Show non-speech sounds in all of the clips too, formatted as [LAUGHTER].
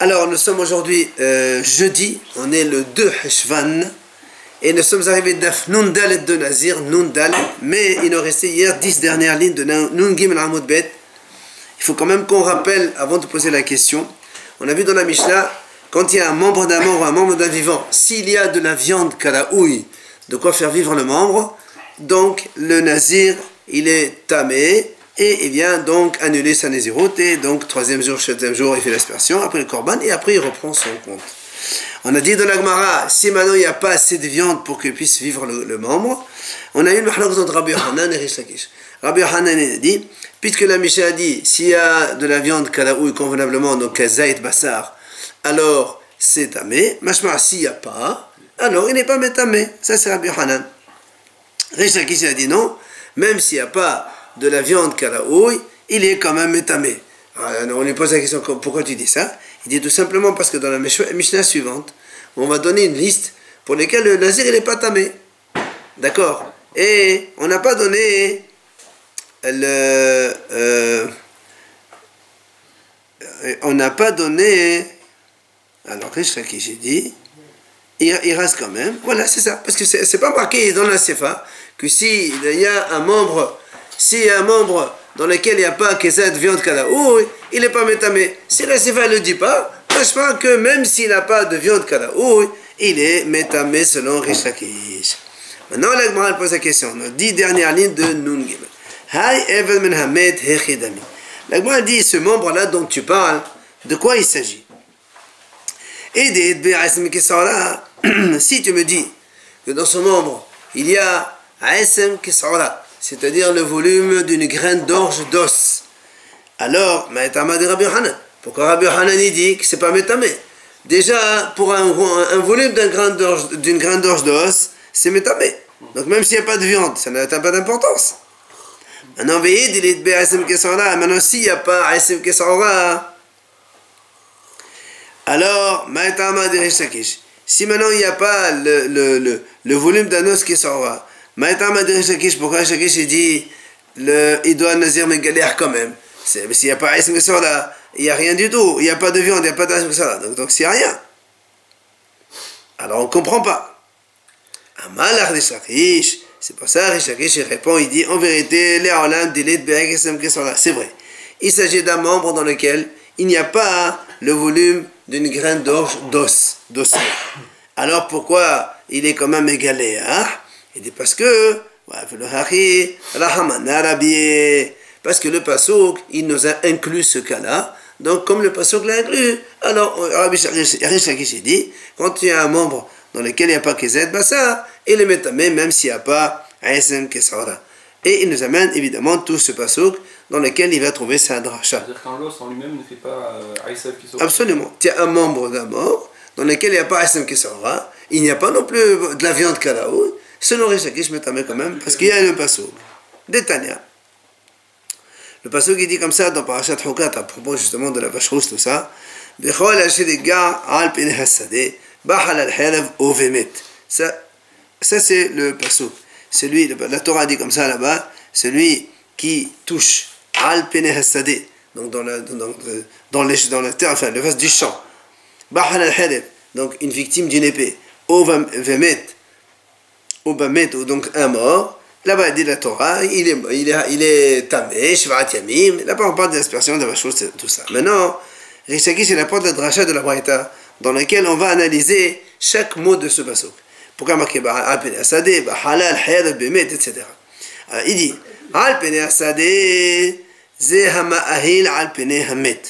Alors, nous sommes aujourd'hui euh, jeudi, on est le 2 Heshvan, et nous sommes arrivés d'Af Nun Dalet de Nazir, Nun Dalet, mais il nous restait hier 10 dernières lignes de Nun Gimel Hamoud Bet. Il faut quand même qu'on rappelle, avant de poser la question, on a vu dans la Mishnah, quand il y a un membre d'un mort ou un membre d'un vivant, s'il y a de la viande kalaouï, de quoi faire vivre le membre, donc le Nazir, il est tamé, et il vient donc annuler sa nésiroté. Donc, troisième jour, septième jour, il fait l'aspersion, après le korban, et après il reprend son compte. On a dit dans l'Agmara, si maintenant il n'y a pas assez de viande pour qu'il puisse vivre le, membre, on a eu une mahlak entre Rabbi Hanan et Rish Rabbi Hanan a dit, puisque la Mishnah a dit, s'il y a de la viande kalaoui convenablement, donc kazaït bassar, alors c'est tamé. Mashma, s'il n'y a pas, alors il n'est pas métamé. Ça c'est Rabbi Hanan. Rish a dit non, même s'il n'y a pas de la viande kalaoui, il est quand même étamé. on lui pose la question pourquoi tu dis ça? Il dit tout simplement parce que dans la Mishnah suivante, on va donner une liste pour lesquelles le nazir n'est pas tamé. D'accord? Et on n'a pas donné le. Euh, on n'a pas donné. Alors, qu'est-ce que j'ai dit? Il, il, reste quand même. Voilà, c'est ça. Parce que c'est pas marqué dans la CFA que s'il y a un membre s'il y a un membre dans lequel il n'y a pas kezet viande kalaoui, il n'est pas métamé. Si la sifa ne le dit pas, je pas que même s'il n'a pas de viande kalaoui, il est métamé selon Rishakish. Maintenant, la pose la question, nos dix dernières lignes de Nun Gimel. Hay Evel Menhamed Hechidami. La dit, ce membre-là dont tu parles, de quoi il s'agit? Et [CLEARS THROAT] si tu me dis que dans ce membre, il y a Aesem Kisara, c'est-à-dire le volume d'une graine d'orge d'os. Alors, Maïtama de Rabbi Hanan. Pourquoi Rabbi Hanan dit que c'est pas métamé Déjà, pour un, volume d'une graine d'orge d'os, c'est métamé. Donc même s'il n'y a pas de viande, ça n'a pas d'importance. Maintenant, maintenant s'il n'y a pas Asim Kesara, alors, Maïtama de Si maintenant il n'y a pas le, le, le, volume d'un os sort Maintenant, pourquoi Shakish il dit le, il doit nazir mais galère quand même S'il n'y a pas Ism là, il n'y a rien du tout. Il n'y a pas de viande, il n'y a pas d'Ism Donc, donc c'est rien. Alors on ne comprend pas. Amal de Shakish, c'est pour ça que Shakish répond il dit en vérité, c'est vrai. Il s'agit d'un membre dans lequel il n'y a pas le volume d'une graine d'os, d'os. Alors pourquoi il est quand même égalé hein? Il dit parce que, parce que le Passouk, il nous a inclus ce cas-là. Donc, comme le Passouk l'a inclus, alors, Rabbi Shakish dit, quand il y a un membre dans lequel il n'y a pas Kezet Bassa, il le met même s'il n'y a pas Aesem Kesara. Et il nous amène évidemment tout ce Passouk dans lequel il va trouver sa dracha. C'est-à-dire qu'un l'os en lui-même ne fait pas Aesem Kesara Absolument. Tu as un membre mort dans lequel il n'y a pas Aesem Kesara, il n'y a pas non plus de la viande Kalaout, Selon Rishakish, mais quand même, parce qu'il y a le passo. Détania. Le passo qui dit comme ça dans Parashat Hukat, à propos justement de la vache rousse, tout ça. Ça, ça c'est le passo. Celui, la Torah dit comme ça là-bas, celui qui touche al donc dans la, dans, dans, les, dans la terre, enfin le vase du champ. Bahal al donc une victime d'une épée. Ovemet, Obamet, donc un mort, là-bas il dit la Torah, il est, il est, il est tamé, Shvaat Yamim, là-bas on parle de l'aspersion, de la chose, tout ça. Maintenant, Rishaki c'est la porte de la dracha de la Braïta, dans laquelle on va analyser chaque mot de ce pasuk. Pourquoi marquer Al Pene Asadeh, Halal, Hayad, Bemet, etc. Il dit Al Pene Asadeh, Ze Hama'ahil Al Pene Hamet.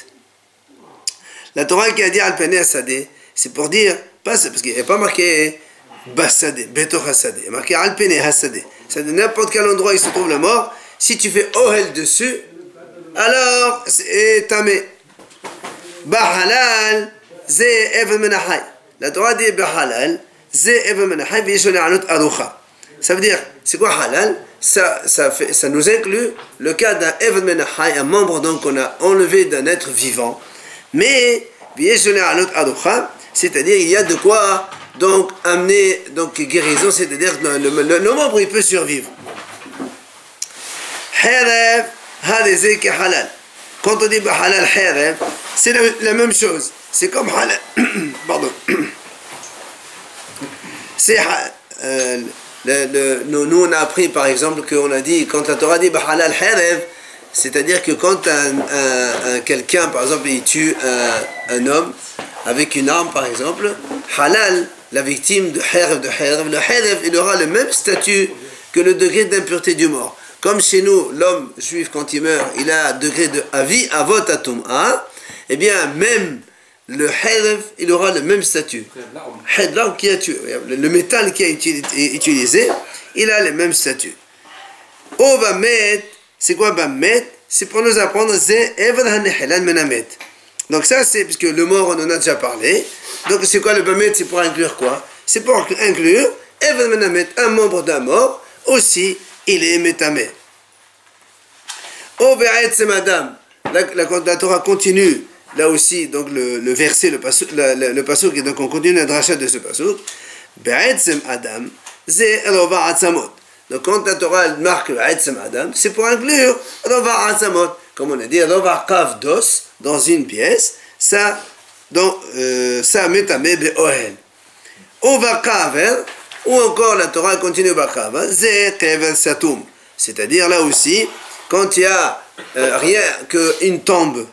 La Torah qui a dit Al Pene Asadeh, c'est pour dire, parce qu'il n'y a pas marqué Bassade, Beto a marqué Alpene Hassade. C'est n'importe quel endroit où il se trouve la mort. Si tu fais Ohel dessus, alors c'est tamé. Bahalal, Ze Even Menahai. La Torah dit Bahalal, Ze Even Menahai, Vishone Anut Arucha. Ça veut dire, c'est quoi halal? Ça, ça, fait, ça nous inclut le cas d'un Menahai, un membre donc qu'on a enlevé d'un être vivant. Mais, Vishone Anut Arucha, c'est-à-dire il y a de quoi donc amener donc guérison, c'est-à-dire le, le, membre il peut survivre. Quand on dit halal C'est la, même chose. C'est comme halal. [COUGHS] Pardon. [COUGHS] C'est euh, nous, on a appris par exemple qu'on a dit, quand la Torah dit bah, halal c'est-à-dire que quand un, quelqu'un, par exemple, il tue un, homme avec une arme, par exemple, halal, la victime de harev, de le harev, il aura le même statut que le degré d'impureté du mort. Comme chez nous, l'homme juif, quand il meurt, il a un degré de avis, avot atum a, eh bien, même le harev, il aura le même statut. Qui a tué, le métal qui a utilisé, il a le même statut. On va mettre, c'est quoi mettre? C'est pour nous apprendre, c'est Donc ça, c'est, puisque le mort, on en a déjà parlé. Donc c'est quoi le bamet? C'est pour inclure quoi? C'est pour inclure un membre d'un mort, aussi, il est métamé. Oh, c'est madame. La, la, la Torah continue là aussi, donc le, verset, le pasouk, le, le, et donc on continue la dracha de ce pasouk. Be'etzem Adam, c'est Rova Atzamot. Donc quand la Torah marque Be'etzem Adam, c'est pour inclure Rova Atzamot. Comme on a dit, Rova Kav Dos, dans une pièce, ça, donc, euh, ça metame Be'ohel. Ova Kaver, ou encore la Torah continue Bakaver, c'est Kevel Satum. C'est-à-dire là aussi, quand il y a euh, rien qu'une tombe,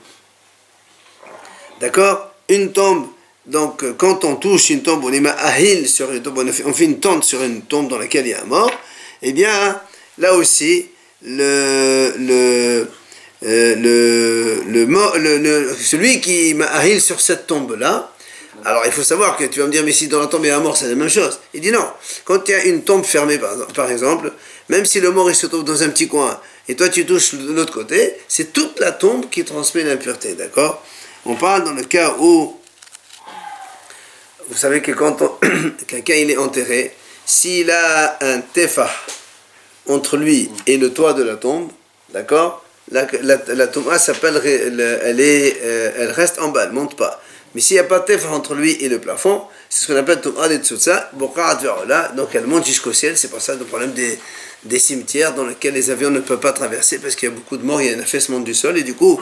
D'accord? Une tombe, donc euh, quand on touche une tombe, on sur une tombe, on fait une tente sur une tombe dans laquelle il y a un mort, eh bien, là aussi, le, le, le, le, le, celui qui ahil sur cette tombe-là, alors il faut savoir que tu vas me dire, mais si dans la tombe il y a un mort, c'est la même chose. Il dit non, quand il y a une tombe fermée par, exemple, même si le mort il se trouve dans un petit coin, et toi tu touches de l'autre côté, c'est toute la tombe qui transmet l'impureté, d'accord? On parle dans le cas où, vous savez que quand [COUGHS] quelqu'un il est enterré, s'il a un tefa entre lui et le toit de la tombe, d'accord? La, la, tombe s'appelle, elle, est, euh, elle reste en bas, elle ne monte pas. Mais s'il n'y a pas de tefa entre lui et le plafond, c'est ce qu'on appelle tomba de tsutsa, donc elle monte jusqu'au ciel, c'est pour ça le problème des, des cimetières dans lesquels les avions ne peuvent pas traverser parce qu'il y a beaucoup de morts, il y a un affaissement du sol. Et du coup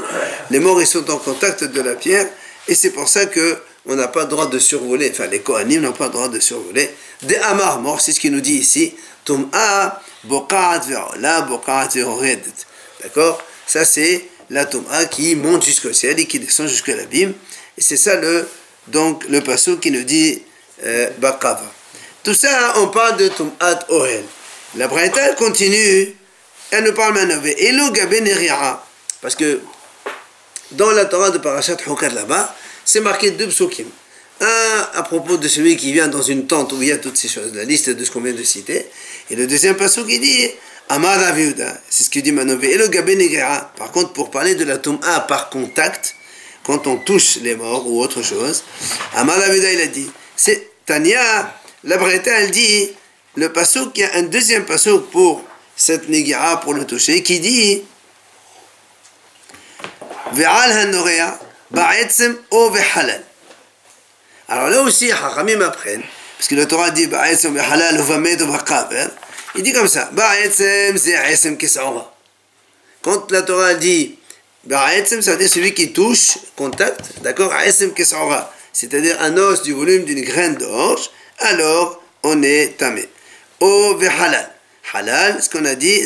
les morts ils sont en contact de la pierre. Et c'est pour ça que on n'a pas le droit de survoler, enfin les Kohanim n'ont pas le droit de survoler. Des Amar morts, c'est ce qu'il nous dit ici, la D'accord? Ça c'est la Tum'a qui monte jusqu'au ciel et qui descend jusqu'à l'abîme et c'est ça le donc le passage qui nous dit euh, Bakava. Tout ça on parle de Tum'at Ohel. La Braïta continue, elle nous parle maintenant Elo Parce que dans la Torah de Parashat Hukar là-bas, c'est marqué deux psukim. Un à propos de celui qui vient dans une tente où il y a toutes ces choses, la liste de ce qu'on vient de citer. Et le deuxième passage qui dit Amar c'est ce qu'il dit Manové. Elo Par contre, pour parler de la A par contact, quand on touche les morts ou autre chose, Amar il a dit c'est Tania, la Braïta, elle dit le pasouk, il y a un deuxième pasouk pour cette négira, pour le toucher, qui dit Ve'al hanorea ba'etzem o ve'halal. Alors là aussi, Hachamim apprennent, parce que le Torah dit ba'etzem ve'halal ou va'med ou va'kaber, il dit comme ça, Quand la Torah dit, Ba'etzem, ça veut dire celui qui touche, contact, d'accord, Aesem Kesora, c'est-à-dire un os du volume d'une graine d'orge, alors on est tamé. Oh, o halal. Halal, ce qu'on a dit,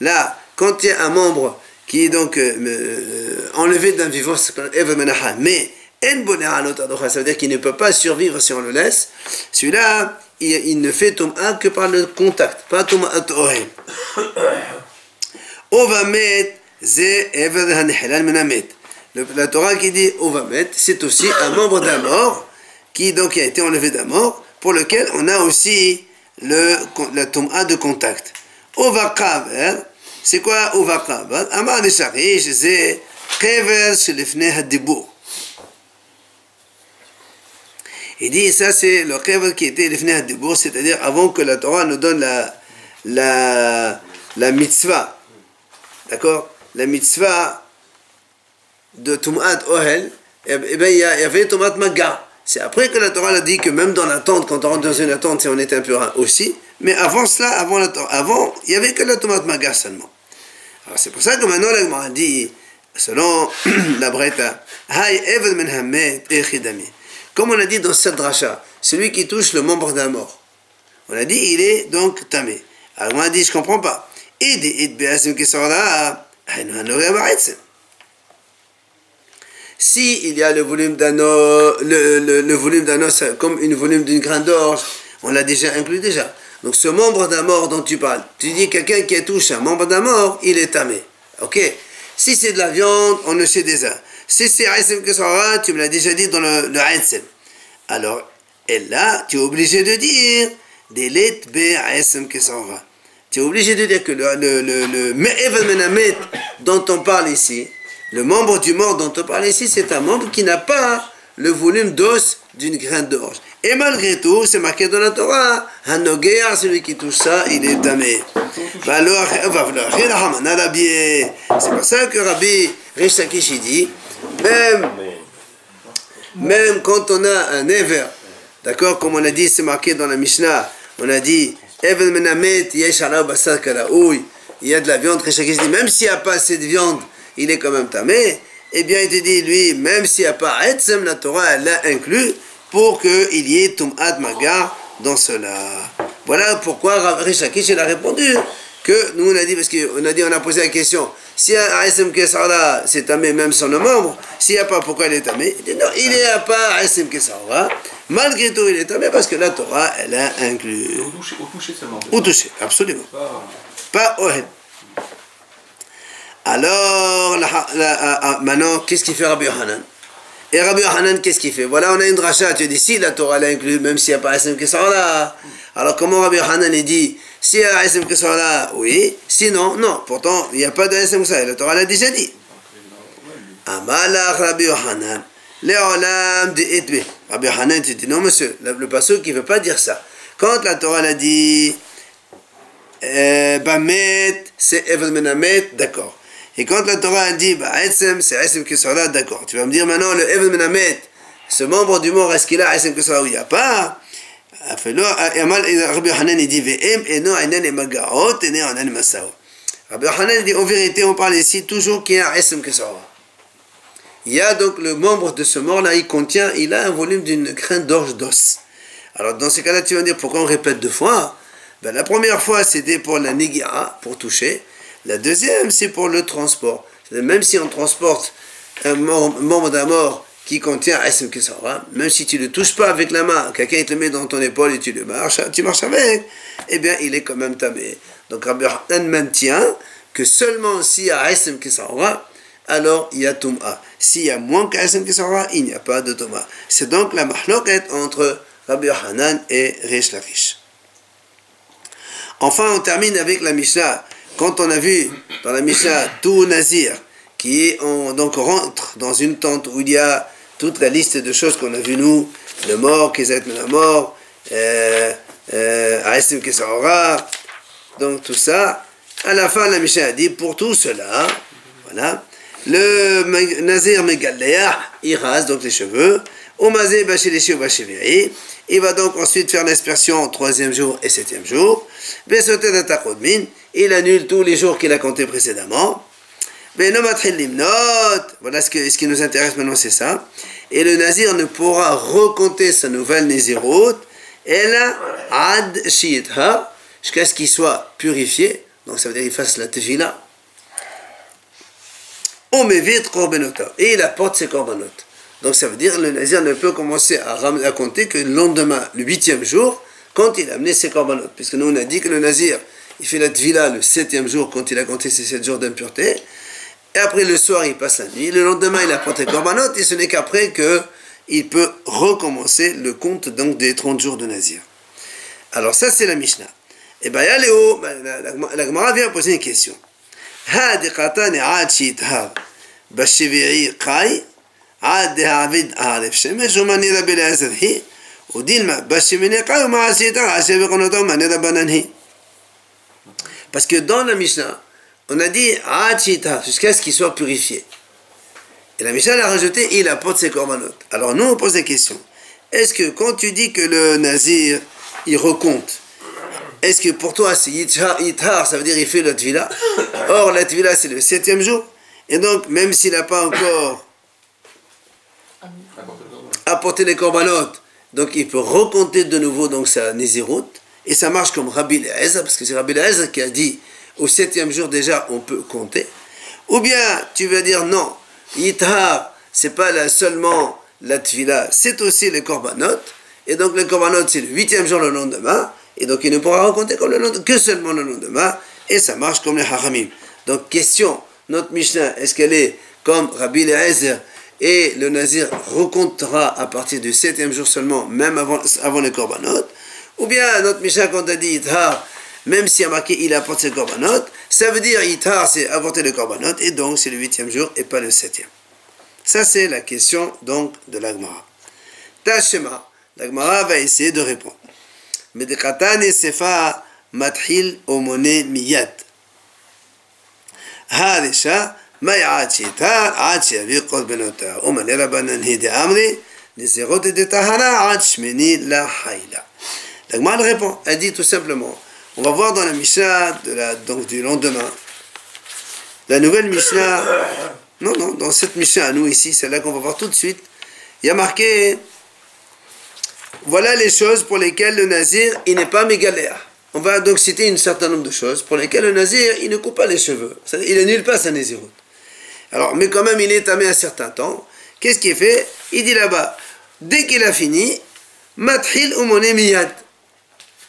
Là, quand il y a un membre qui est donc euh, euh enlevé d'un vivant, c'est Evad Mais ça veut dire qu'il ne peut pas survivre si on le laisse. Celui-là, il, il, ne fait tom'a que par le contact, pas tom'a ohel. Ovamet, La Torah qui dit Ovamet, c'est aussi un membre d'un mort qui donc a été enlevé d'un mort, pour lequel on a aussi le, la tom'a de contact. Ovakaber, c'est quoi Ovakaber Amar de Sharish, c'est Kever Shelefne Hadibur. Il dit ça c'est le Kever qui était Lefne Hadibur, c'est-à-dire avant que la Torah nous donne la, la, la mitzvah. D'accord? La mitzvah de Tum'at Ohel, eh bien il y avait Tum'at Maga. C'est après que la Torah a dit que même dans la tente, quand on rentre dans une tente, on est impur aussi. Mais avant cela, avant, la, avant il n'y avait que la tomate maga seulement. Alors c'est pour ça que maintenant l'Agma dit, selon [CLEARS THROAT] la Breta, comme on a dit dans cette dracha, celui qui touche le membre d'un mort, on a dit il est donc tamé. Alors on a dit je comprends pas. Si il y a le volume d'un os, le, le, volume d'un os comme une volume d'une graine d'orge, on l'a déjà inclus déjà. Donc ce membre d'un mort dont tu parles, tu dis quelqu'un qui touche un membre d'un mort, il est tamé. Ok? Si c'est de la viande, on le sait déjà. Si c'est Aïsem Kesara, tu me l'as déjà dit dans le, le Alors, et là, tu es obligé de dire Be Aïsem Kesara. Tu es obligé de dire que le, le, le, dont on parle ici, le membre du mort dont on parle ici, c'est un membre qui n'a pas le volume d'os d'une graine d'orge. Et malgré tout, c'est marqué dans la Torah, Hanogea, celui qui touche ça, il est damé. C'est pour ça que Rabbi Rishakishi dit, même, même quand on a un Ever, d'accord, comme on a dit, c'est marqué dans la Mishnah, on a dit, menamet, il y a de la viande, dit, même s'il n'y a pas assez de viande, il est quand même tamé. Eh bien, il te dit, lui, même s'il n'y a pas Etzem, la Torah, elle l'a inclus pour qu'il y ait Tum'ad Magar dans cela. Voilà pourquoi Rishakish il a répondu que nous on a dit, parce qu'on a dit, on a posé la question, si Aïsem Kesara c'est tamé même sans le membre, s'il n'y a pas, pourquoi il est tamé? Il dit non, il n'y a pas Aïsem Kesara, malgré tout il est tamé parce que la Torah elle a inclus. Au toucher, au toucher seulement. Au toucher, absolument. Pas, au Alors, maintenant, qu'est-ce qu'il fait Rabbi Yohanan? Et Rabbi Hanan, qu'est-ce qu'il fait? Voilà, on a une dracha, tu dis, si la Torah l'inclut, même s'il n'y a pas Hashem là. Alors comment Rabbi Hanan il dit, s'il y a Hashem là, oui, sinon, non. Pourtant, il n'y a pas de Hashem la Torah l'a déjà dit. Amalach Rabbi Hanan, Léolam de Etbe. Rabbi Hanan, tu dis, non monsieur, le passage qui ne veut pas dire ça. Quand la Torah l'a dit, euh, Bamet, c'est Eved Menamet, d'accord. Et quand la Torah a dit, bah, c'est Etzem qui sera là, d'accord. Tu vas me dire maintenant, le Even Menamet, ce membre du mort, est-ce qu'il a Etzem qui sera où il n'y a pas? Rabbi Hanan il dit, en vérité, on parle ici toujours qu'il y a sera. Il y a donc le membre de ce mort-là, il contient, il a un volume d'une graine d'orge d'os. Alors dans ce cas-là, tu vas dire pourquoi on répète deux fois? Ben, La première fois, c'était pour la Negira, pour toucher. La deuxième, c'est pour le transport. Même si on transporte un membre d'un mort qui contient SM même si tu ne le touches pas avec la main, quelqu'un te le met dans ton épaule et tu le marches, tu marches avec, eh bien il est quand même tamé. Donc Rabbi Hanan maintient que seulement s'il y a SM alors il y a Tum'a. S'il y a moins qu'Asm Kisara, il n'y a pas de Tum'a. C'est donc la mahloket entre Rabbi Hanan et Rish Lakish. Enfin, on termine avec la Mishnah quand on a vu dans la Mishnah tout Nazir, qui donc rentre dans une tente où il y a toute la liste de choses qu'on a vu nous, le mort, Kézet la mort, euh, euh, donc tout ça, à la fin la Mishnah a dit pour tout cela, voilà, le Nazir Megaléa, il rase donc les cheveux, il va donc ensuite faire l'aspersion troisième jour et septième jour. Il annule tous les jours qu'il a comptés précédemment. Voilà ce, que, ce qui nous intéresse maintenant, c'est ça. Et le nazir ne pourra recompter sa nouvelle nésiroute. Elle ad jusqu'à ce qu'il soit purifié. Donc ça veut dire qu'il fasse la tefila. Et il apporte ses corbanotes. Donc ça veut dire que le nazir ne peut commencer à, à compter que le lendemain, le huitième jour, quand il a amené ses corbanotes. Puisque nous on a dit que le nazir, il fait la tvila le septième jour quand il a compté ses sept jours d'impureté et après le soir, il passe la nuit. Le lendemain, il apporte les corbanotes, et ce n'est qu'après que il peut recommencer le compte donc des 30 jours de Nazir. Alors ça, c'est la Mishnah. Et bien, là, Léo, la Gemara vient poser une question. Parce que dans la Mishnah, on a dit Achita, jusqu'à ce qu'il soit purifié. Et la Mishnah a rajouté il apporte ses corbanotes. Alors nous on pose la question est-ce que quand tu dis que le nazir il recompte, est-ce que pour toi c'est Yithar, ça veut dire il fait la tvila Or la tvila c'est le septième jour. Et donc même s'il n'a pas encore apporté les corbanotes, donc il peut recompter de nouveau donc sa Nézirut. Et ça marche comme Rabbi Le'ez, parce que c'est Rabbi Le'ez qui a dit au septième jour déjà on peut compter. Ou bien tu veux dire non, Yithar, c'est pas là seulement la tvila, c'est aussi les corbanotes. Et donc les corbanotes c'est le huitième jour le lendemain. Et donc il ne pourra raconter comme le que seulement le lendemain. Et ça marche comme les haramim. Donc question, notre Mishnah, est-ce qu'elle est comme Rabbi Le'ezer et le Nazir recomptera à partir du septième jour seulement, même avant, avant les corbanotes Ou bien notre Mishnah, quand a dit même s'il y a marqué il apporte ses corbanotes, ça veut dire itar c'est apporter le corbanotes, et donc c'est le huitième jour et pas le septième. Ça c'est la question donc de l'agmara. Tachema, l'agmara va essayer de répondre. Mais de katane sefa mathil omone miyat. Hadesha ما يعاد شتاء عاد شبي قد بنوتا ومن ربنا نهدي أمري نزيغوت دي répond, elle dit tout simplement, on va voir dans la Mishnah de la, donc du lendemain, la nouvelle Mishnah, non, non, dans cette Mishnah à nous ici, celle-là qu'on va voir tout de suite, il y a marqué voilà les choses pour lesquelles le nazir, il n'est pas mégaléa. On va donc citer un certain nombre de choses pour lesquelles le nazir, il ne coupe pas les cheveux. Il annule pas sa naziroute. Alors, mais quand même, il est tamé un certain temps. Qu'est-ce qu'il fait? Il dit là-bas, dès qu'il a fini, mathil umone miyad.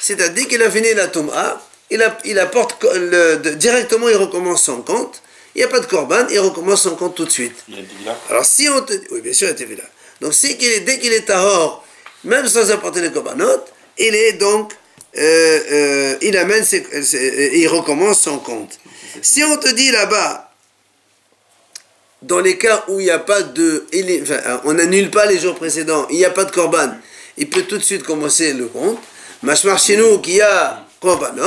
C'est-à-dire, dès qu'il a fini la tom'a, il, il apporte le, directement, il recommence son compte. Il n'y a pas de korban, il recommence son compte tout de suite. Il est là Alors, si on te Oui, bien sûr, il était là. Donc, si, dès qu'il est tahor, même sans apporter les korbanot, il est donc, euh, euh, il amène, ses, il recommence son compte. Si on te dit là-bas, dans les cas où il n'y a pas de, enfin, on n'annule pas les jours précédents, il n'y a pas de korban, il peut tout de suite commencer le compte. Machmar chez nous, qui a korbanot,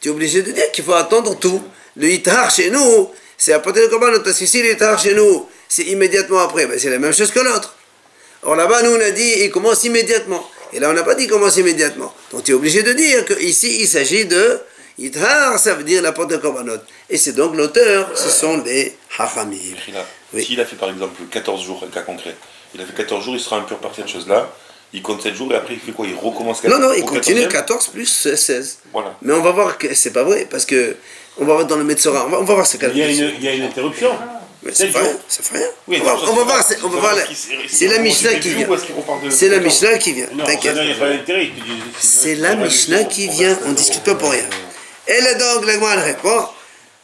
tu es obligé de dire qu'il faut attendre tout. Le hitar chez nous, c'est apporter le korbanot, parce que si le hitar chez nous, c'est immédiatement après, ben c'est la même chose que l'autre. Or là-bas, nous on a dit il commence immédiatement. Et là on n'a pas dit commence immédiatement. Donc tu es obligé de dire qu'ici il s'agit de Yithar, ça veut dire la porte de Korbanot. Et c'est donc l'auteur, ce sont les Hachamim. S'il a fait par exemple 14 jours, un cas concret, il a fait 14 jours, il sera impur par cette chose-là, il compte 7 jours et après il fait quoi? Il recommence 14 Non, non, il continue 14 plus 16. Voilà. Mais on va voir que c'est pas vrai, parce que on va voir dans le Metzora, on va, on va voir ce cas il, il y a une interruption. Ça fait rien, ça fait rien. Oui, on, va, on, va, voir, on va voir. C'est la Mishnah qui vient. C'est la Mishnah qui vient. T'inquiète. C'est la Mishnah qui vient. On ne discute pas pour rien. Et là donc, la Gemara répond.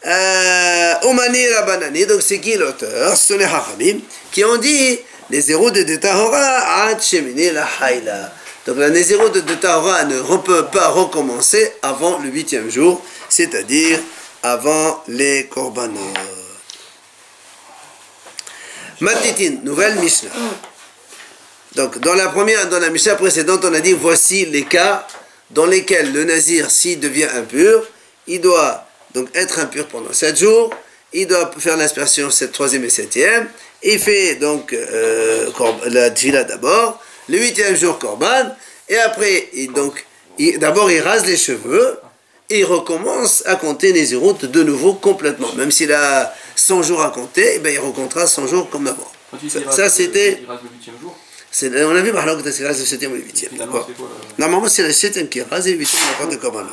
Euh, Omani Rabanani, donc c'est qui l'auteur? Ce sont les Hachamim qui ont dit zéros de Tahora ad la Haïla. Donc la Nézéro de Tahora ne peut pas recommencer avant le huitième jour, c'est-à-dire avant les Korbanot. Matitin, nouvelle Mishnah. Donc, dans la première, dans la Mishnah précédente, on a dit voici les cas dans lesquels le nazir, s'il devient impur, il doit donc être impur pendant 7 jours, il doit faire l'aspersion 7, 3e et 7e, il fait donc euh, la tfila d'abord, le 8e jour korban, et après, donc, d'abord il rase les cheveux, et il recommence à compter les routes de nouveau complètement. Même s'il a 100 jours à compter, eh ben, il recomptera 100 jours comme avant. Ça, c'était. On a vu par là que c'est le 7 ou le 8 Normalement, c'est le 7 qui rase et le 8 n'a pas de korban.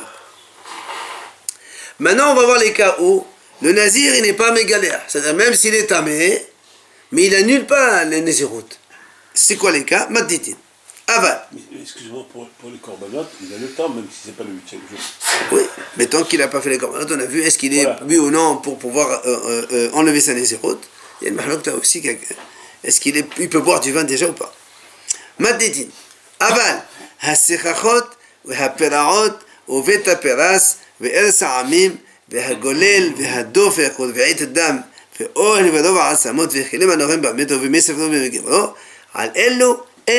Maintenant, on va voir les cas où le nazir, il n'est pas mégalère. C'est-à-dire, même s'il est tamé, mais il annule pas les Nézirut. C'est quoi les cas? Madditin. Ah ben. Aval. Excuse-moi, pour, les corbanotes, il a le temps, même si c'est pas le huitième jour. Oui, mais tant qu'il n'a pas fait les corbanotes, on a vu est-ce qu'il est, -ce ou non pour pouvoir euh, euh, euh, enlever sa Nézirut. Il y a le Mahlokta aussi. Est-ce qu'il est, il peut boire du vin déjà ou pas? Madditin. Aval. Ah ben. Hasechachot, vehaperaot, uvetaperas, ve'el sa'amim, ve'hagolel, ve'hadof, ve'ha'it dam ואוהל ורוב העצמות וכלים הנורים במטר ומסף לא במגברו על אלו on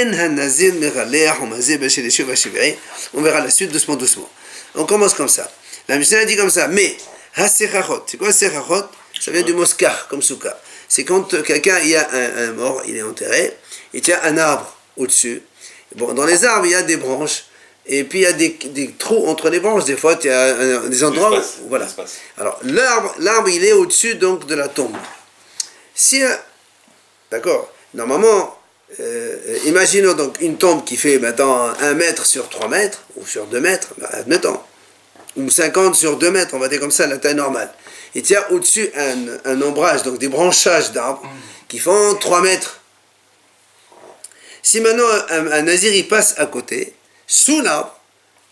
verra la suite doucement, doucement. On commence comme ça. La Mishnah dit comme ça, mais, c'est quoi sechachot Ça vient du moskar, comme souka. C'est quand quelqu'un, il y a un, mort, il est enterré, il tient un arbre au-dessus. Bon, dans les arbres, il y a des branches, et puis il y a des, des trous entre les branches. Des fois, il y a un- des endroits où, voilà. Alors, l'arbre, l'arbre, il est au-dessus donc de la tombe. Si un- D'accord Normalement, euh, imaginons donc une tombe qui fait maintenant 1 mètre sur 3 mètres, ou sur 2 mètres, bah, admettons, ou 50 sur 2 mètres, on va dire comme ça, la taille normale. Il tient au-dessus un, un ombrage, donc des branchages d'arbres, qui font 3 mètres. Si maintenant un, un nazir il passe à côté, sous l'arbre,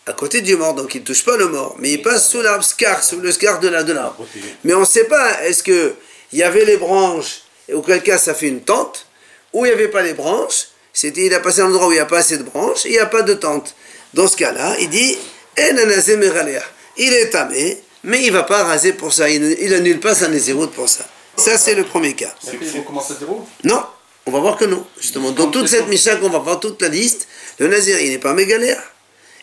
à côté du mort, donc il ne touche pas le mort, mais il passe sous l'arbre scar, sous le scar de la- de l'arbre. Mais on ne sait pas, est-ce que il y avait les branches, et auquel cas ça fait une tente, ou il n'y avait pas les branches, c'était, il a passé un endroit où il n'y a pas assez de branches, il n'y a pas de tente. Dans ce cas-là, il dit, Eh, il est tamé, mais il ne va pas raser pour ça, il, il annule pas sa nézéroute pour ça. Ça, c'est le premier cas. Après, ils recommencent à zéro? Non, on va voir que non. Justement, dans toute cette Mishnah qu'on va voir toute la liste, le Nazir, il n'est pas mégalère.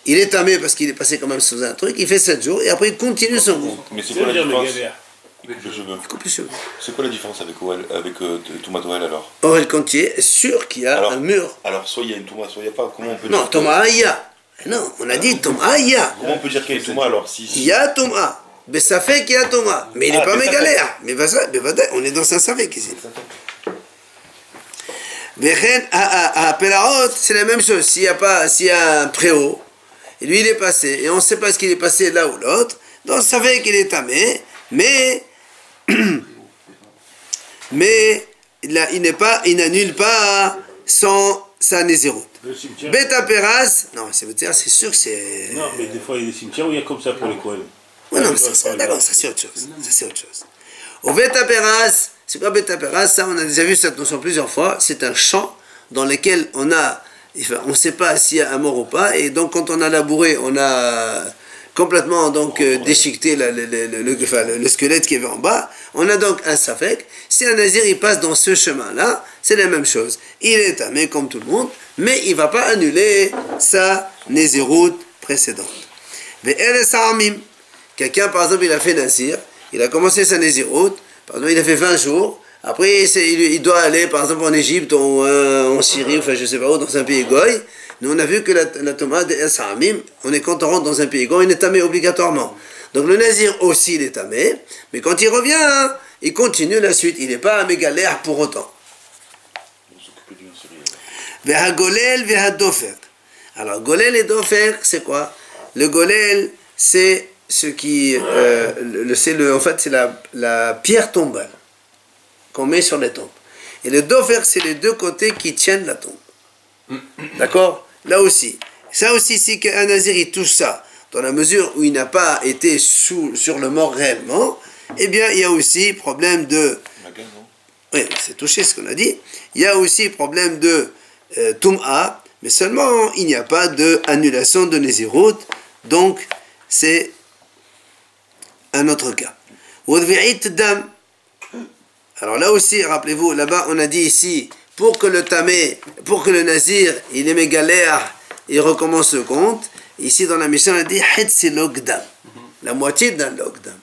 Il est tamé parce qu'il est passé quand même sous un truc, il fait 7 jours et après il continue son compte. Mais c'est quoi la différence. C'est quoi la différence avec Oel, avec euh, Thomas Noël alors Or, le Contier est sûr qu'il y a Alors, un mur. Alors, soit il y a une Thomas, soit il n'y a pas. Comment on peut Non, dire Thomas Aya. Non, on a dit Thomas Aya. Comment on peut dire qu'il y a une Thomas alors si, Il y a Thomas. Mais ça fait qu'il y a Thomas. Mais il n'est Ah, pas mais ça mégalère. Mais on est dans un savek ici. À, Pélarot, c'est la même chose. S'il y a pas, s'il y a un préau, et lui il est passé, et on ne sait pas ce qu'il est passé là ou l'autre, donc on savait qu'il est tamé, mais, [CLEARS THROAT] mais il, n'est pas, il n'annule pas son, sa cimetière. Beta Peras, non, c'est c'est sûr que c'est. Non, mais des fois, il y a des cimetières où il y a comme ça pour les coins. Ouais, non, mais ça, ça c'est autre chose. Ça c'est autre chose. Au Beta Peras, c'est quoi Beta Peras Ça, on a déjà vu cette notion plusieurs fois. C'est un champ dans lequel on a, enfin, on ne sait pas s'il y a un mort ou pas, et donc quand on a labouré, on a complètement donc euh, déchiqueté la- le, le- le- le- enfin, le- le squelette qui avait en bas. On a donc un safek. Si un nazir il passe dans ce chemin-là, c'est la même chose. Il est tamé comme tout le monde, mais il ne va pas annuler sa nézéroute précédente. Mais elle est Saramim. Quelqu'un, par exemple, il a fait Nazir, il a commencé sa Néziroute, par exemple, il a fait 20 jours, après il, il doit aller, par exemple, en Égypte, ou euh, en Syrie, enfin, je sais pas où, dans un pays goy. Nous, on a vu que la, la tomate Saramim, on est quand on rentre dans un pays goy, on est tamé obligatoirement. Donc le Nazir aussi, il est tamé, mais quand il revient, il continue la suite, il n'est pas un mégalère pour autant. Alors, golel et dofer, c'est quoi? Le golel, c'est ce qui. euh, le, c'est le, en fait, c'est la, la pierre tombale qu'on met sur les tombes. Et le dofer, c'est les deux côtés qui tiennent la tombe. D'accord? Là aussi. Ça aussi, si un nazir il touche ça, dans la mesure où il n'a pas été sous, sur le mort réellement, eh bien, il y a aussi problème de. Oui, c'est touché ce qu'on a dit. Il y a aussi problème de euh, Tum'a, mais seulement il n'y a pas de annulation de Nézirut, donc c'est un autre cas. Dam. Alors là aussi, rappelez-vous, là-bas on a dit ici, pour que le tamé, pour que le nazir, il est mégalère, il recommence le compte. Ici dans la mission, on a dit logdam, la moitié d'un logdam.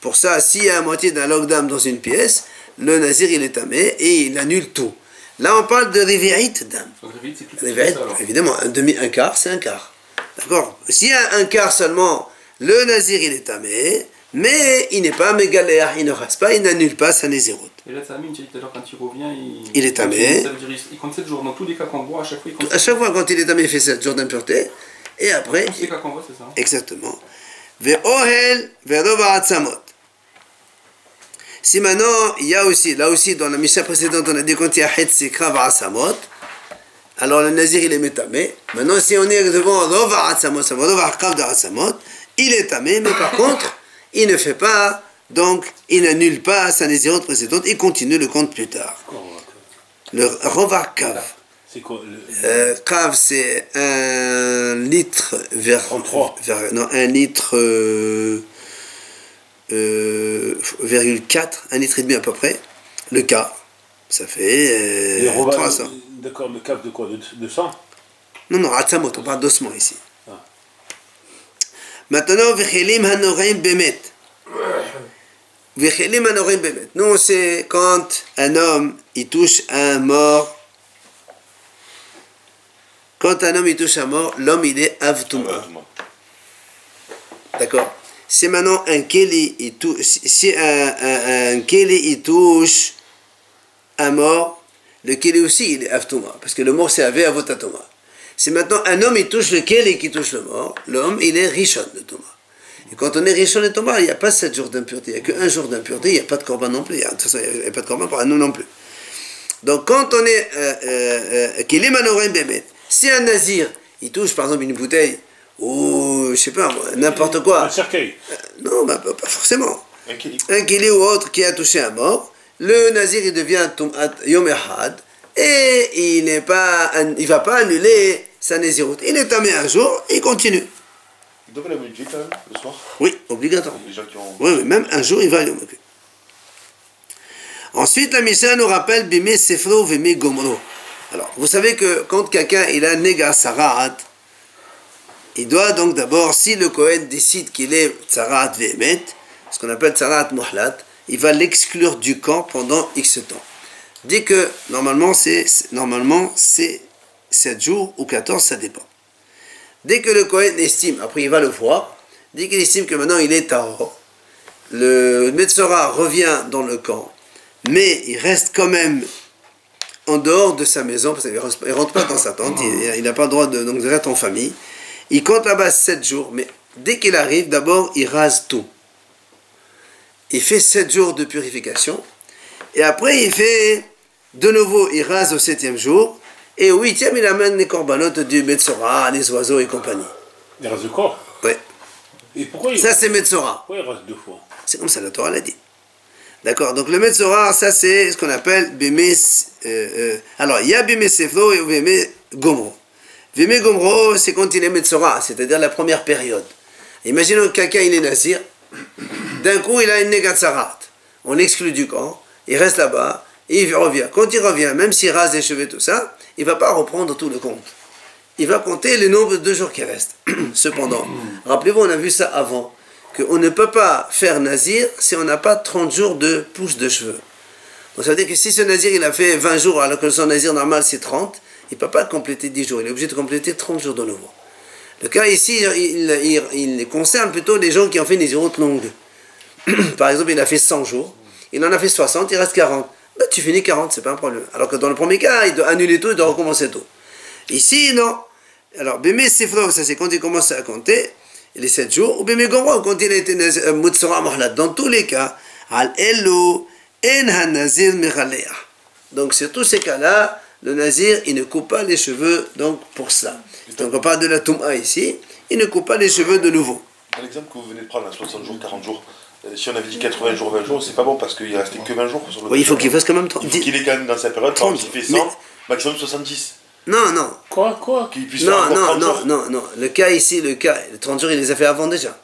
Pour ça, s'il y a la moitié d'un logdam dans une pièce, le nazir il est tamé et il annule tout. Là, on parle de rivi'it dam. Rivi'it, évidemment, un demi, un quart, c'est un quart. D'accord? S'il y a un quart seulement, le nazir il est tamé, mais il n'est pas mégalère, il ne reste pas, il n'annule pas sa nésiroute. Et là, Samim, tu as dit tout à l'heure, quand il revient, il. Il est tamé. Il- compte 7 jours. Dans tous les cas qu'on voit, à chaque fois, il compte À chaque fois, quand il est tamé, il fait 7 jours d'impureté, et après, Tous les cas qu'on voit, c'est ça. Exactement. Ve'ohel ve'rova'atzamot. Si maintenant, il y a aussi, là aussi, dans la mission précédente, on a dit quand il y a Hetsikra va'atzamot, alors le nazir, il est métamé. Maintenant, si on est devant rova'atzamot, ça va rova'akav da'atzamot, il est tamé, mais par contre, il ne fait pas, donc, il n'annule pas sa naziroute précédente, il continue le compte plus tard. Le rova'akav. C'est quoi le- Euh, Kav, c'est un litre vers, 33. vers- non, un litre euh, euh, virgule 4, un litre et demi à peu près. Le quart, ça fait euh, Romains, 300. D'accord, le cap de quoi De, de 100 Non, non, Atzamot, on parle d'ossement ici. Maintenant, Vechelim Hanorim Bemet. Vechelim Hanorim Bemet. Nous, c'est quand un homme, il touche un mort Quand un homme il touche à mort, l'homme il est avtouma. D'accord? Si maintenant un keli, il touche, si un, un, un keli, il touche un mort, le keli aussi, il est avtouma. Parce que le mort, c'est ave avotatoma. Si maintenant un homme, il touche le keli qui touche le mort, l'homme, il est rishon de Thomas. Et quand on est rishon de Thomas, il n'y a pas sept jours d'impureté. Il n'y a qu'un jour d'impureté, il n'y a pas de corban non plus. De toute façon, il n'y a pas de corban pour nous non plus. Donc quand on est euh, euh, euh, keli manorim bémet, si un nazir, il touche par exemple une bouteille, ou je sais pas, n'importe quoi, Un cercueil. euh, Non, bah, pas pas forcément. Un kili. Un kili ou autre qui a touché un mort, le nazir il devient Yom et il n'est pas, il va pas annuler sa. Il est tamé un jour, il continue. Il doit aller Moudjé quand même, le soir. Oui, obligatoirement. Les gens qui ont. Oui, oui, même un jour il va Kippur. Ensuite, la Mishnah nous rappelle Bimé Sefro Vimé Gomro. Alors, vous savez que quand quelqu'un il a Nega Sarat, il doit donc d'abord, si le Kohen décide qu'il est Tsarat Vehemet, ce qu'on appelle Tsarat Mohlat, il va l'exclure du camp pendant X temps. Dès que, normalement, c'est normalement c'est 7 jours ou 14, ça dépend. Dès que le Kohen estime, après il va le voir, dès qu'il estime que maintenant il est Tahor, le Metzora revient dans le camp, mais il reste quand même en dehors de sa maison, parce qu'il ne rentre pas dans sa tente, il n'a pas le droit de, donc, de rester en famille. Il compte là-bas 7 jours, mais dès qu'il arrive, d'abord il rase tout. Il fait 7 jours de purification, et après il fait de nouveau, il rase au septième jour, et au huitième il amène les corbanotes du Metzora, les oiseaux et compagnie. Il rase le corps. Ouais. Et pourquoi il, Ça c'est Metzora. pourquoi il rase deux fois C'est comme ça, la Torah l'a dit. D'accord Donc le Metzora, ça c'est ce qu'on appelle Bémé. euh, euh, alors il y a Bémé Seflo et Bémé Gomro. Bémé Gomro, c'est quand il est Metzora, c'est-à-dire la première période. Imaginons que quelqu'un il est Nazir, d'un coup il a une Negatsarat. On l'exclut du camp, il reste là-bas, et il revient. Quand il revient, même s'il rase les cheveux, tout ça, il ne va pas reprendre tout le compte. Il va compter le nombre de jours qui restent. [CLEARS THROAT] Cependant, rappelez-vous, on a vu ça avant, qu'on ne peut pas faire nazir si on n'a pas 30 jours de pousse de cheveux. Donc ça veut dire que si ce nazir il a fait 20 jours alors que son nazir normal c'est 30, il ne peut pas compléter 10 jours, il est obligé de compléter 30 jours de nouveau. Le cas ici, il, concerne plutôt les gens qui ont fait des routes longues. Par exemple, il a fait 100 jours, il en a fait 60, il reste 40. Ben, tu finis 40, c'est pas un problème. Alors que dans le premier cas, il doit annuler tout, il doit recommencer tout. Ici, non. Alors, Bémé Sefro, ça c'est quand il commence à compter, les 7 jours, ou Bémé Gomro, quand il a été euh, Mutsura Mahlat. Dans tous les cas, Al Elo, En Hanazir. Donc, sur tous ces cas-là, le nazir, il ne coupe pas les cheveux, donc pour cela. Donc, on parle de la Touma ici, il ne coupe pas les cheveux de nouveau. L'exemple que vous venez de prendre, à 60 jours, 40 jours, si on avait dit 80 jours, 20 jours, c'est pas bon parce qu'il restait que 20 jours sur le Oui, il faut qu'il fasse quand même 30. Il faut qu'il est quand même dans sa période, par 30. exemple, s'il fait 100, maximum 70. Non, non. Quoi Quoi Qu'il puisse faire Non, encore non, 30 non, jours. non, non. Le cas ici, le cas, les 30 jours, il les a fait avant déjà.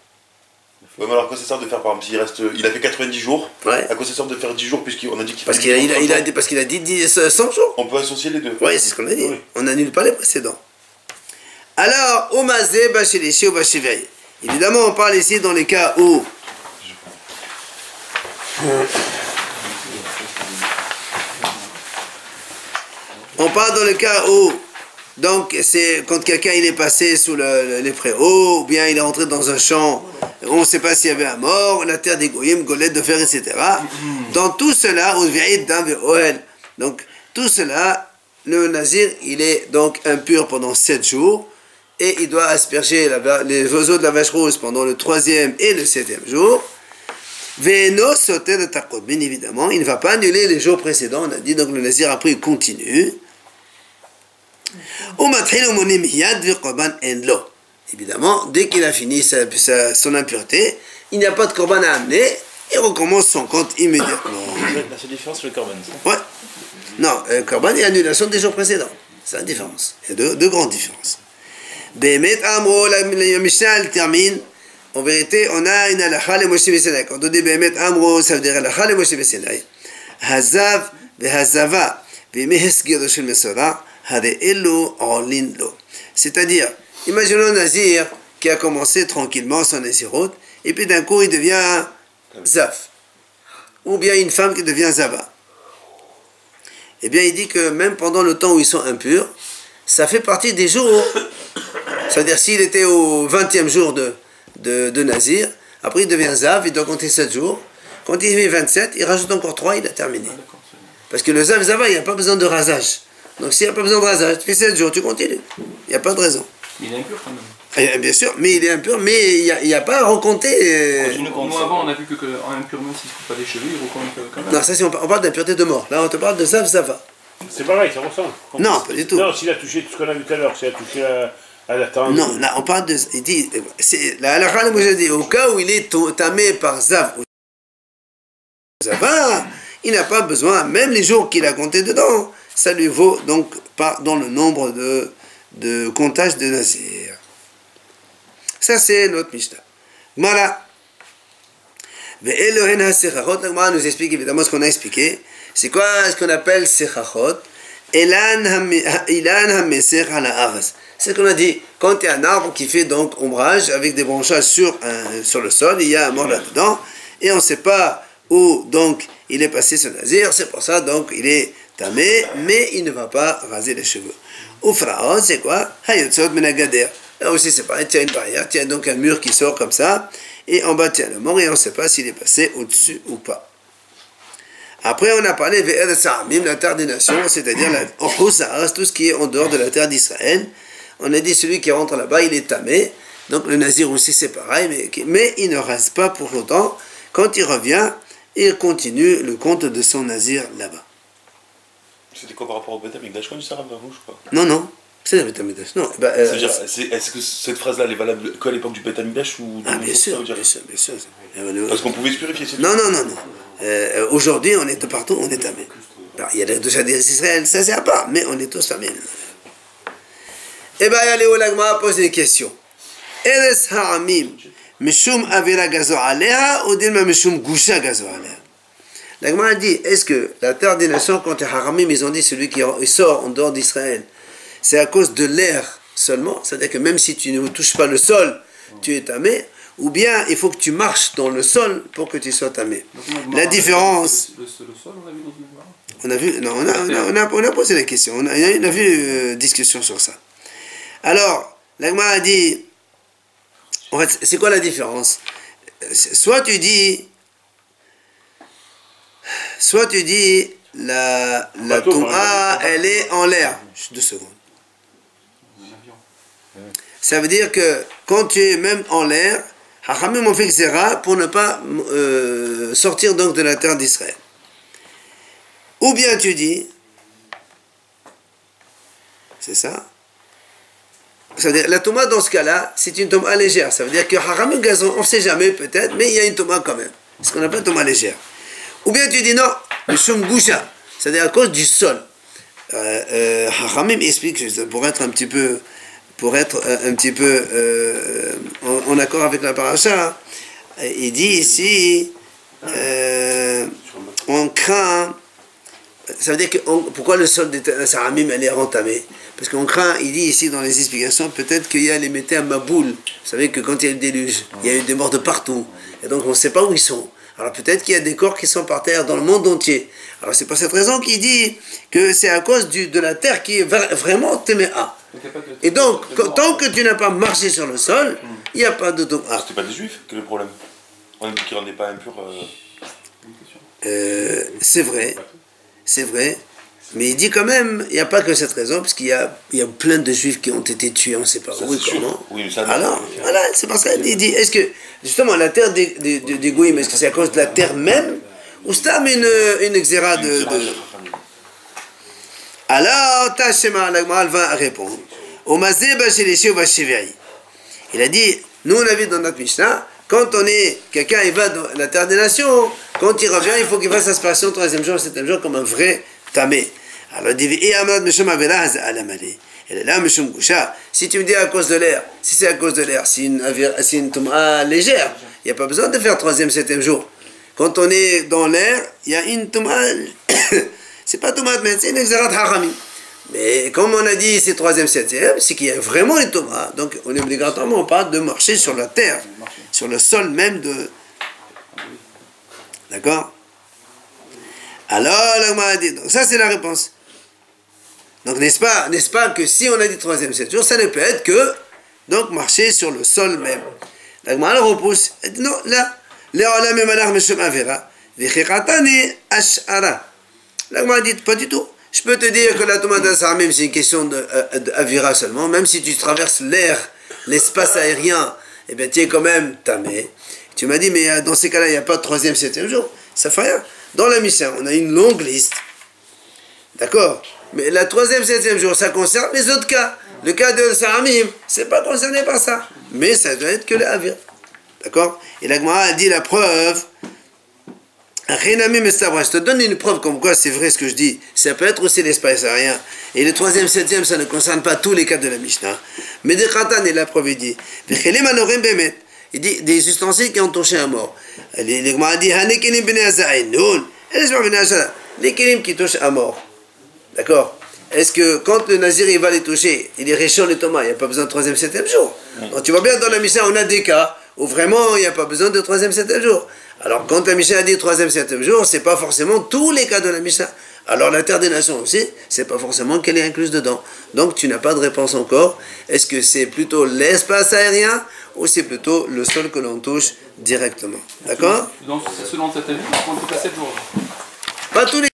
Ouais, mais alors, quoi ça sert de faire, par exemple, s'il reste, il a fait 90 jours, Ouais. à quoi ça sert de faire 10 jours puisqu'on a dit qu'il Parce qu'il a, il a, il a, 30 jours parce qu'il a dit 10, 100 jours. On peut associer les deux. Oui, c'est ce qu'on a dit. Oui. On n'annule pas les précédents. Alors, Omazé, Bachelishi ou Bachiveri. Évidemment, on parle ici dans les cas où. On parle dans le cas où. Donc, c'est quand quelqu'un il est passé sous le- le- les préaux, ou bien il est rentré dans un champ, on ne sait pas s'il y avait un mort, la terre des goyim, golette de fer, etc. Dans tout cela, au vieil d'un Oel. Donc, tout cela, le nazir, il est donc impur pendant sept jours, et il doit asperger les oiseaux de la vache rose pendant le troisième et le septième jour. Bien évidemment, il ne va pas annuler les jours précédents, on a dit, donc le nazir après il continue. Évidemment, dès qu'il a fini sa, son impureté, il n'y a pas de korban à amener, il recommence son compte immédiatement. [COUGHS] La seule différence, c'est le korban. Ouais. Non, le korban est annulation des jours précédents. C'est la différence. Il y a deux, grandes différences. Bémet Amro, la Mishnah, elle termine. En vérité, on a une halakha le Moshe. Quand on dit Bémet Amro, ça veut dire halakha le Moshe Bessenai. Hazav vehazava vemehes giro shel mesora hare elo orlin lo. C'est-à-dire, imaginons nazir qui a commencé tranquillement son nazirot, et puis d'un coup il devient zaf. Ou bien une femme qui devient zava. Eh bien, il dit que même pendant le temps où ils sont impurs, ça fait partie des jours. C'est-à-dire, s'il était au 20e jour de, de, de Nazir, après il devient Zav, il doit compter 7 jours. Quand il met 27, il rajoute encore 3, il a terminé. Parce que le Zav Zava, il n'y a pas besoin de rasage. Donc s'il n'y a pas besoin de rasage, tu fais 7 jours, tu continues. Il n'y a pas de raison. Il est impur quand même. Eh, bien sûr, mais il est impur, mais il n'y a, il y a pas à recompter. euh, Nous avant on a vu que, que en impur même s'il ne coupe pas les cheveux, il recompte quand même. Non, ça c'est on, par- on parle d'impureté de mort. Là, on te parle de Zav Zava. C'est pareil, ça ressemble. Non, pas du tout. Non, s'il a touché tout ce qu'on a vu tout à l'heure, s'il a touché la. Non, là, on parle de. Il dit. La halakha, dit, au cas où il est tamé par Zav Zava, il n'a pas besoin, même les jours qu'il a compté dedans, ça lui vaut donc pas dans le nombre de, de comptage de Nazir. Ça, c'est notre Mishnah. Voilà. Mais nous explique évidemment ce qu'on a expliqué. C'est quoi ce qu'on appelle sechachot? C'est ce qu'on a dit. Quand il y a un arbre qui fait donc ombrage avec des branchages sur, sur le sol, il y a un mort là-dedans, et on ne sait pas où donc il est passé ce nazir, c'est pour ça donc il est tamé, mais il ne va pas raser les cheveux. Ufraot, c'est quoi? Là aussi c'est pareil, a une barrière, a donc un mur qui sort comme ça, et en bas a le mort, et on ne sait pas s'il est passé au-dessus ou pas. Après, on a parlé de Sa'amim, la terre des nations, c'est-à-dire en tout ce qui est en dehors de la terre d'Israël. On a dit celui qui rentre là-bas, il est tamé. Donc le nazir aussi, c'est pareil, mais, mais il ne rase pas pour autant. Quand il revient, il continue le compte de son nazir là-bas. C'était quoi par rapport au Beth Amikdash? Quand tu vous, je crois. Non, non, c'est la Betamidash. Non, eh ben, euh, est-ce que cette phrase-là, elle est valable qu'à l'époque du Beth Amikdash ou ah, bien sûr, bien sûr, bien sûr. Parce qu'on pouvait se purifier, c'est. Non, non, non, non. Euh, Aujourd'hui, on est de partout, on est tamé. Alors, Il y a les deux Shadir d'Israël, ça c'est à part, mais on est tous tamés. Eh bien, allez, Olagma pose une question. Eres ha'amim, mishum avira gazo alea, ou dilma mishum gusha gazo alea. L'Agma dit, est-ce que la terre des nations, quand les haramim, ils ont dit celui qui sort en dehors d'Israël, c'est à cause de l'air seulement, c'est-à-dire que même si tu ne touches pas le sol, tu es tamé, ou bien il faut que tu marches dans le sol pour que tu sois tamé. La différence, Le, sol, on a vu on a non, on a, on a, on a- on a posé la question, on a, on a vu euh, discussion sur ça. Alors, l'Agma a dit, en fait, c'est quoi la différence? C'est- Soit tu dis, soit tu dis, la, la exemple. elle est en l'air. Deux secondes. Ça veut dire que quand tu es même en l'air, Hachamim ont fait pour ne pas euh, sortir donc de la terre d'Israël. Ou bien tu dis, c'est ça Ça veut dire, la Touma dans ce cas-là, c'est une Touma légère. Ça veut dire que Hachamim Gazon, on ne sait jamais peut-être, mais il y a une Touma quand même. Ce qu'on appelle Touma légère. Ou bien tu dis non, le Shum c'est-à-dire à cause du sol. Euh, euh, Hachamim explique, pour être un petit peu, pour être euh, un petit peu euh, en, accord avec la paracha, il dit ici, euh, on craint, ça veut dire que pourquoi le sol de Saramim est entamé Parce qu'on craint, il dit ici dans les explications, peut-être qu'il y a les métés à. Vous savez que quand il y a eu le déluge, il y a eu des morts de partout. Et donc on ne sait pas où ils sont. Alors peut-être qu'il y a des corps qui sont par terre dans le monde entier. Alors c'est pour cette raison qu'il dit que c'est à cause de la terre qui est vra- vraiment téméa. Et donc, tant que tu n'as pas marché sur le sol, il n'y a pas de don. Ah, C'était pas des juifs Quel est le problème On a dit qu'ils rendaient pas impur. euh, euh, c'est vrai, c'est vrai. Mais il dit quand même, il n'y a pas que cette raison, parce qu'il y a, il y a plein de juifs qui ont été tués, on ne sait pas Ça, où et c'est sûr. comment. Oui, mais ça, non. Alors, voilà, c'est parce qu'il dit, est-ce que, justement, la terre des, des, des, des Goïms, est-ce que c'est à cause de la terre même, ou c'est une, une xéra de... de- Alors, Gemara, elle va répondre. Ou bachiveri. Il a dit, nous on a vu dans notre Mishnah, quand on est, quelqu'un il va dans la terre des nations, quand il revient, il faut qu'il fasse aspiration le troisième jour, septième jour, comme un vrai tamé. Alors il dit. Elle est là, Meshum Gusha. Si tu me dis à cause de l'air, si c'est à cause de l'air, c'est une, une touma légère, il n'y a pas besoin de faire troisième, septième jour. Quand on est dans l'air, il y a une touma, c'est pas touma, mais c'est une exarat harami. Mais comme on a dit, c'est troisième, septième, c'est qu'il y a vraiment une Torah. Donc on est obligatoirement pas de marcher sur la terre, sur le sol même de. D'accord? Alors, la Gemara a dit, donc ça c'est la réponse. Donc n'est-ce pas, n'est-ce pas que si on a dit troisième, sept jours, ça ne peut être que donc marcher sur le sol même. La Gemara repousse. Elle dit non, là, là, même manar meshem avera, v'chechatani ashara. La Gemara dit pas du tout. Je peux te dire que la tomate même c'est une question de, euh, avira seulement, même si tu traverses l'air, l'espace aérien, eh bien tu es quand même tamé. Tu m'as dit, mais euh, dans ces cas-là, il n'y a pas de troisième, septième jour. Ça fait rien. Dans la mission, on a une longue liste. D'accord? Mais la troisième, septième jour, ça concerne les autres cas. Le cas de Saramim, c'est pas concerné par ça. Mais ça doit être que le D'accord? Et la Gemara a dit la preuve. Je te donne une preuve comme quoi c'est vrai ce que je dis. Ça peut être aussi l'espace aérien. Et le troisième, septième, ça ne concerne pas tous les cas de la Mishnah. Mais de Khatan, et la preuve, il dit. Il dit des ustensiles qui ont touché un mort. Les Gemara dit les kelim qui touchent un mort. D'accord? Est-ce que quand le nazir il va les toucher, il est réchaud les tomates, il n'y a pas besoin de troisième, septième jour? Donc tu vois bien dans la Mishnah, on a des cas où vraiment il n'y a pas besoin de troisième, septième jour. Alors quand la Mishnah a dit troisième, septième jour, c'est pas forcément tous les cas de la Mishnah. Alors la terre des nations aussi, c'est pas forcément qu'elle est incluse dedans. Donc tu n'as pas de réponse encore. Est-ce que c'est plutôt l'espace aérien ou c'est plutôt le sol que l'on touche directement? D'accord? Donc, selon cette avis, on peut passer 7 jours. Pas tous les